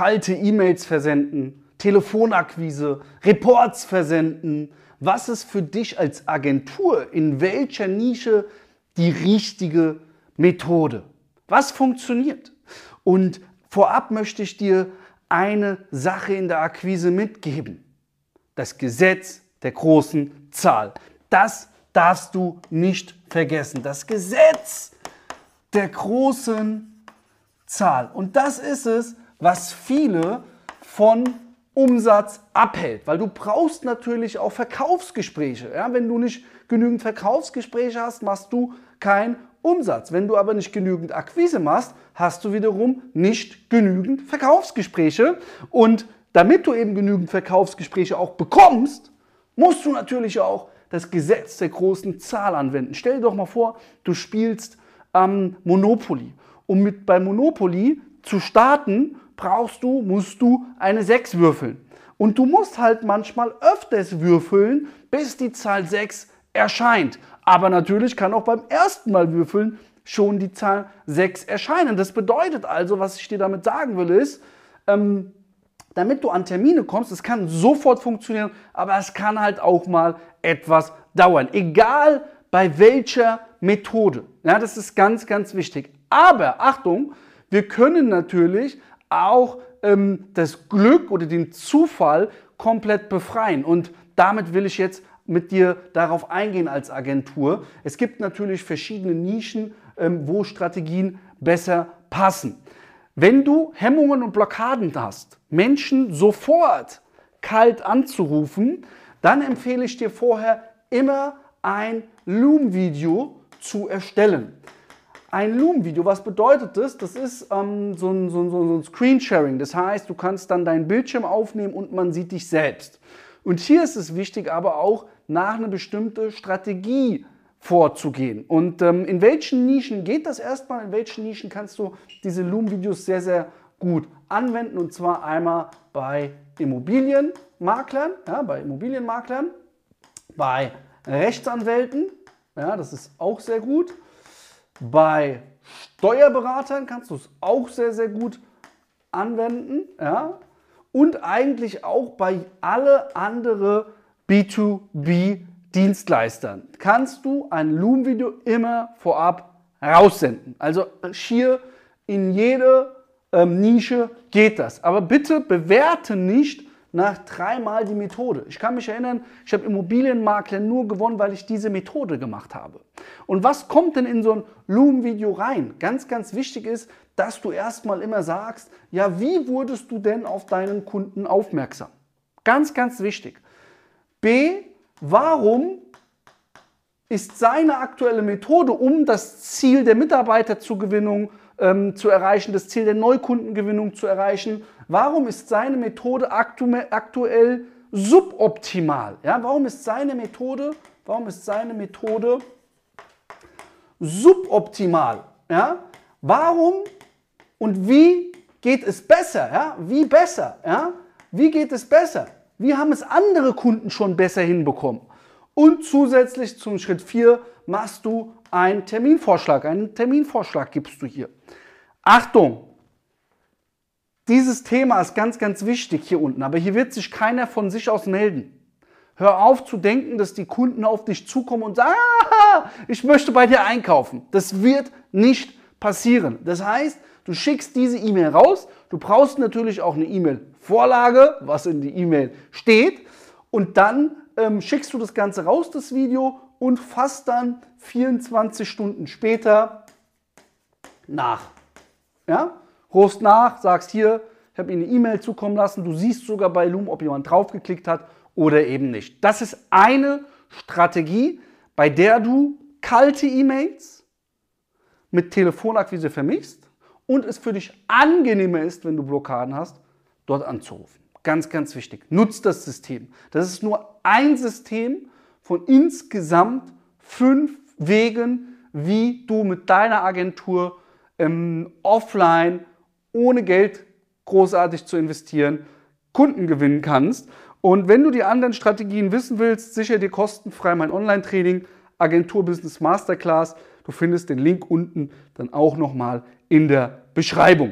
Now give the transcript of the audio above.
kalte E-Mails versenden, Telefonakquise, Reports versenden. Was ist für dich als Agentur in welcher Nische die richtige Methode? Was funktioniert? Und vorab möchte ich dir eine Sache in der Akquise mitgeben. Das Gesetz der großen Zahl. Das darfst du nicht vergessen. Das Gesetz der großen Zahl. Und das ist es, was viele von Umsatz abhält, weil du brauchst natürlich auch Verkaufsgespräche. Ja, wenn du nicht genügend Verkaufsgespräche hast, machst du keinen Umsatz. Wenn du aber nicht genügend Akquise machst, hast du wiederum nicht genügend Verkaufsgespräche. Und damit du eben genügend Verkaufsgespräche auch bekommst, musst du natürlich auch das Gesetz der großen Zahl anwenden. Stell dir doch mal vor, du spielst ähm, Monopoly. Um mit bei Monopoly zu starten, brauchst du, musst du eine 6 würfeln. Und du musst halt manchmal öfters würfeln, bis die Zahl 6 erscheint. Aber natürlich kann auch beim ersten Mal würfeln schon die Zahl 6 erscheinen. Das bedeutet also, was ich dir damit sagen will, ist, ähm, damit du an Termine kommst, es kann sofort funktionieren, aber es kann halt auch mal etwas dauern. Egal bei welcher Methode. Ja, das ist ganz, ganz wichtig. Aber Achtung, wir können natürlich auch ähm, das Glück oder den Zufall komplett befreien. Und damit will ich jetzt mit dir darauf eingehen als Agentur. Es gibt natürlich verschiedene Nischen, ähm, wo Strategien besser passen. Wenn du Hemmungen und Blockaden hast, Menschen sofort kalt anzurufen, dann empfehle ich dir vorher immer ein Loom-Video zu erstellen. Ein Loom-Video, was bedeutet das? Das ist ähm, so ein, so, ein, so ein Screensharing. Das heißt, du kannst dann deinen Bildschirm aufnehmen und man sieht dich selbst. Und hier ist es wichtig, aber auch nach einer bestimmten Strategie vorzugehen. Und ähm, in welchen Nischen geht das erstmal? In welchen Nischen kannst du diese Loom-Videos sehr, sehr gut anwenden? Und zwar einmal bei Immobilienmaklern, ja, bei Immobilienmaklern, bei Rechtsanwälten, ja, das ist auch sehr gut. Bei Steuerberatern kannst du es auch sehr, sehr gut anwenden. Ja. Und eigentlich auch bei alle anderen B2B Dienstleistern kannst du ein Loom-Video immer vorab raussenden. Also schier in jede ähm, Nische geht das. Aber bitte bewerte nicht nach dreimal die Methode. Ich kann mich erinnern, ich habe Immobilienmakler nur gewonnen, weil ich diese Methode gemacht habe. Und was kommt denn in so ein Loom-Video rein? Ganz, ganz wichtig ist, dass du erstmal immer sagst, ja, wie wurdest du denn auf deinen Kunden aufmerksam? Ganz, ganz wichtig. B, warum ist seine aktuelle Methode, um das Ziel der Mitarbeiterzugewinnung ähm, zu erreichen, das Ziel der Neukundengewinnung zu erreichen, warum ist seine Methode aktu aktuell suboptimal? Ja, warum ist seine Methode, warum ist seine Methode suboptimal? Ja? Warum und wie geht es besser? Ja? Wie besser? Ja? Wie geht es besser? Wie haben es andere Kunden schon besser hinbekommen? Und zusätzlich zum Schritt 4 machst du einen Terminvorschlag. Einen Terminvorschlag gibst du hier. Achtung! Dieses Thema ist ganz, ganz wichtig hier unten, aber hier wird sich keiner von sich aus melden. Hör auf zu denken, dass die Kunden auf dich zukommen und sagen, ah, ich möchte bei dir einkaufen. Das wird nicht passieren. Das heißt, du schickst diese E-Mail raus. Du brauchst natürlich auch eine E-Mail Vorlage, was in die E-Mail steht. Und dann ähm, schickst du das Ganze raus, das Video, und fasst dann 24 Stunden später nach. Ja? Rufst nach, sagst hier, ich habe Ihnen eine E-Mail zukommen lassen. Du siehst sogar bei Loom, ob jemand draufgeklickt hat oder eben nicht. Das ist eine Strategie, bei der du kalte E-Mails mit Telefonakquise vermischst und es für dich angenehmer ist, wenn du Blockaden hast, dort anzurufen. Ganz, ganz wichtig. Nutzt das System. Das ist nur ein System von insgesamt fünf Wegen, wie du mit deiner Agentur ähm, offline ohne Geld großartig zu investieren Kunden gewinnen kannst. Und wenn du die anderen Strategien wissen willst, sicher dir kostenfrei mein Online-Training Agentur Business Masterclass. Du findest den Link unten dann auch nochmal in der Beschreibung.